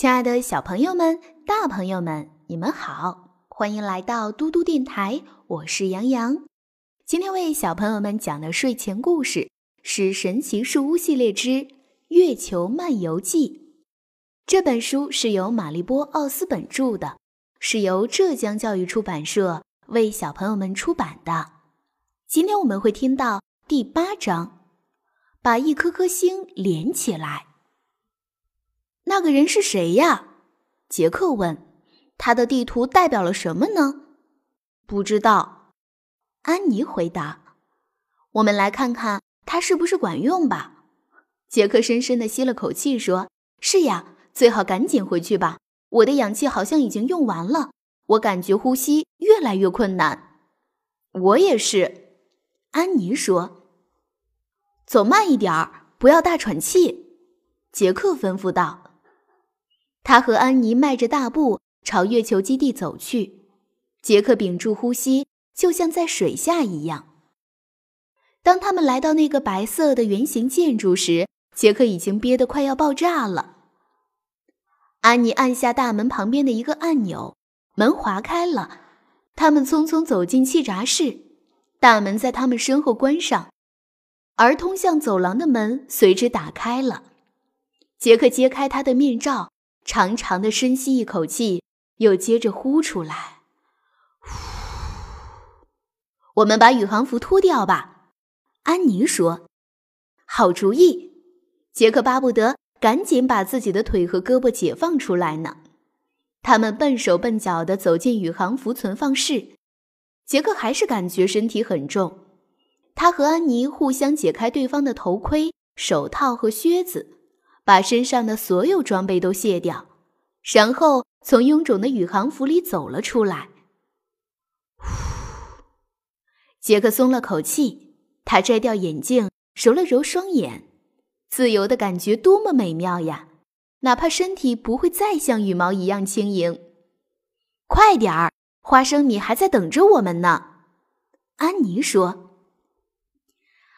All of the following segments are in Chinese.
亲爱的小朋友们、大朋友们，你们好，欢迎来到嘟嘟电台，我是杨洋。今天为小朋友们讲的睡前故事是《神奇树屋系列之月球漫游记》。这本书是由玛丽波·奥斯本著的，是由浙江教育出版社为小朋友们出版的。今天我们会听到第八章，把一颗颗星连起来。那个人是谁呀？杰克问。他的地图代表了什么呢？不知道。安妮回答。我们来看看它是不是管用吧。杰克深深的吸了口气，说：“是呀，最好赶紧回去吧。我的氧气好像已经用完了，我感觉呼吸越来越困难。”我也是。安妮说：“走慢一点儿，不要大喘气。”杰克吩咐道。他和安妮迈着大步朝月球基地走去，杰克屏住呼吸，就像在水下一样。当他们来到那个白色的圆形建筑时，杰克已经憋得快要爆炸了。安妮按下大门旁边的一个按钮，门划开了，他们匆匆走进气闸室，大门在他们身后关上，而通向走廊的门随之打开了。杰克揭开他的面罩。长长的深吸一口气，又接着呼出来。我们把宇航服脱掉吧，安妮说。好主意，杰克巴不得赶紧把自己的腿和胳膊解放出来呢。他们笨手笨脚地走进宇航服存放室，杰克还是感觉身体很重。他和安妮互相解开对方的头盔、手套和靴子。把身上的所有装备都卸掉，然后从臃肿的宇航服里走了出来。杰克松了口气，他摘掉眼镜，揉了揉双眼，自由的感觉多么美妙呀！哪怕身体不会再像羽毛一样轻盈。快点儿，花生米还在等着我们呢。安妮说。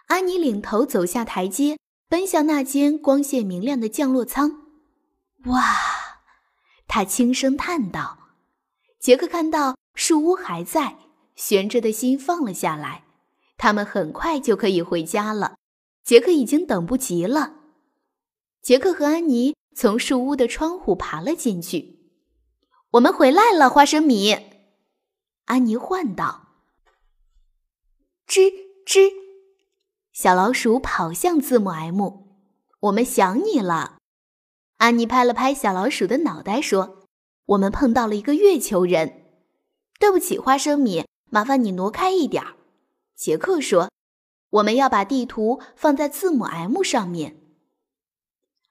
安妮领头走下台阶。奔向那间光线明亮的降落舱，哇！他轻声叹道。杰克看到树屋还在，悬着的心放了下来。他们很快就可以回家了。杰克已经等不及了。杰克和安妮从树屋的窗户爬了进去。我们回来了，花生米。安妮唤道：“吱吱。”小老鼠跑向字母 M，我们想你了。安妮拍了拍小老鼠的脑袋，说：“我们碰到了一个月球人。”对不起，花生米，麻烦你挪开一点。杰克说：“我们要把地图放在字母 M 上面。”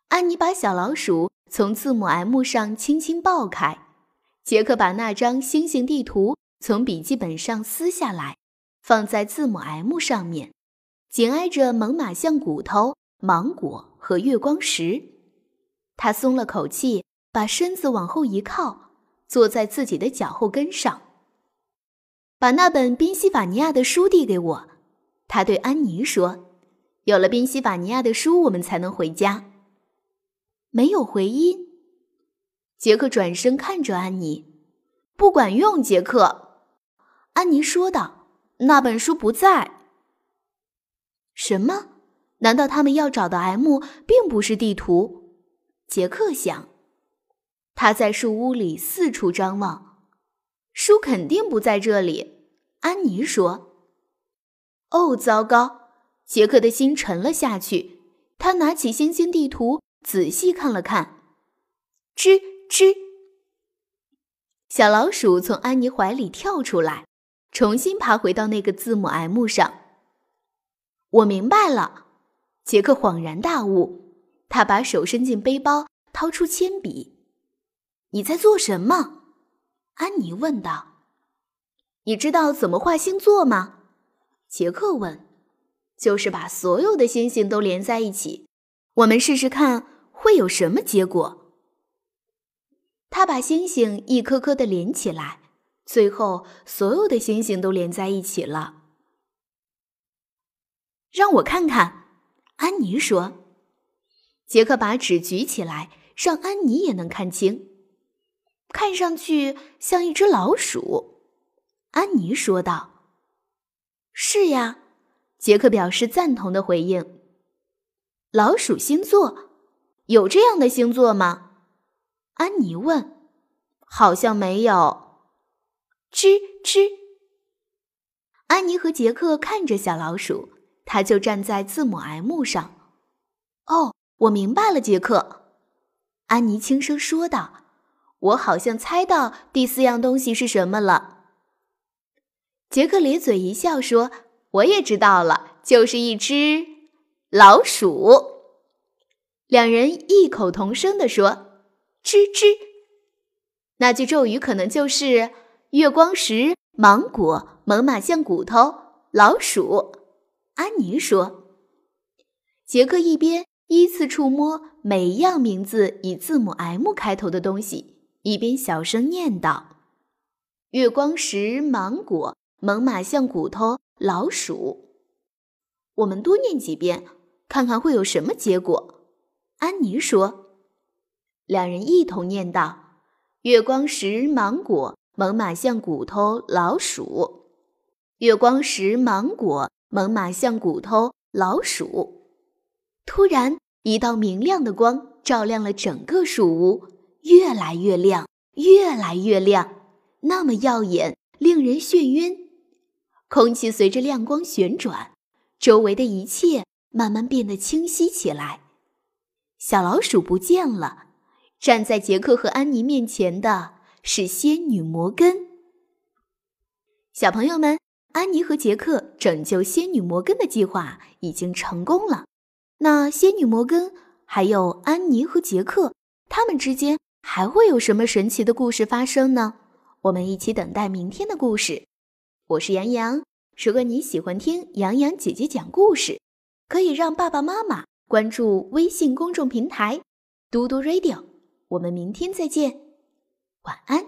安妮把小老鼠从字母 M 上轻轻抱开，杰克把那张星星地图从笔记本上撕下来，放在字母 M 上面。紧挨着猛犸象骨头、芒果和月光石，他松了口气，把身子往后一靠，坐在自己的脚后跟上。把那本宾夕法尼亚的书递给我，他对安妮说：“有了宾夕法尼亚的书，我们才能回家。”没有回音。杰克转身看着安妮：“不管用。”杰克，安妮说道：“那本书不在。”什么？难道他们要找的 M 并不是地图？杰克想。他在树屋里四处张望，书肯定不在这里。安妮说：“哦，糟糕！”杰克的心沉了下去。他拿起星星地图，仔细看了看。吱吱，小老鼠从安妮怀里跳出来，重新爬回到那个字母 M 上。我明白了，杰克恍然大悟，他把手伸进背包，掏出铅笔。你在做什么？安妮问道。你知道怎么画星座吗？杰克问。就是把所有的星星都连在一起。我们试试看会有什么结果。他把星星一颗颗的连起来，最后所有的星星都连在一起了。让我看看，安妮说。杰克把纸举起来，让安妮也能看清。看上去像一只老鼠，安妮说道。“是呀。”杰克表示赞同的回应。“老鼠星座有这样的星座吗？”安妮问。“好像没有。”吱吱。安妮和杰克看着小老鼠，他就站在字母 M 上。哦，我明白了，杰克。安妮轻声说道。我好像猜到第四样东西是什么了。杰克咧嘴一笑说：“我也知道了，就是一只老鼠。”两人异口同声地说：“吱吱。”那句咒语可能就是“月光石芒果猛犸象骨头老鼠”。安妮说。杰克一边依次触摸每一样名字以字母 M 开头的东西。一边小声念道：“月光石、芒果、猛犸象骨头、老鼠。”我们多念几遍，看看会有什么结果。”安妮说。两人一同念道：“月光石、芒果、猛犸象骨头、老鼠。”月光石、芒果、猛犸象骨头、老鼠。突然，一道明亮的光照亮了整个树屋。越来越亮，越来越亮，那么耀眼，令人眩晕。空气随着亮光旋转，周围的一切慢慢变得清晰起来。小老鼠不见了，站在杰克和安妮面前的是仙女摩根。小朋友们，安妮和杰克拯救仙女摩根的计划已经成功了。那仙女摩根还有安妮和杰克，他们之间。还会有什么神奇的故事发生呢？我们一起等待明天的故事。我是杨洋，如果你喜欢听杨洋姐姐讲故事，可以让爸爸妈妈关注微信公众平台“嘟嘟 radio”。我们明天再见，晚安。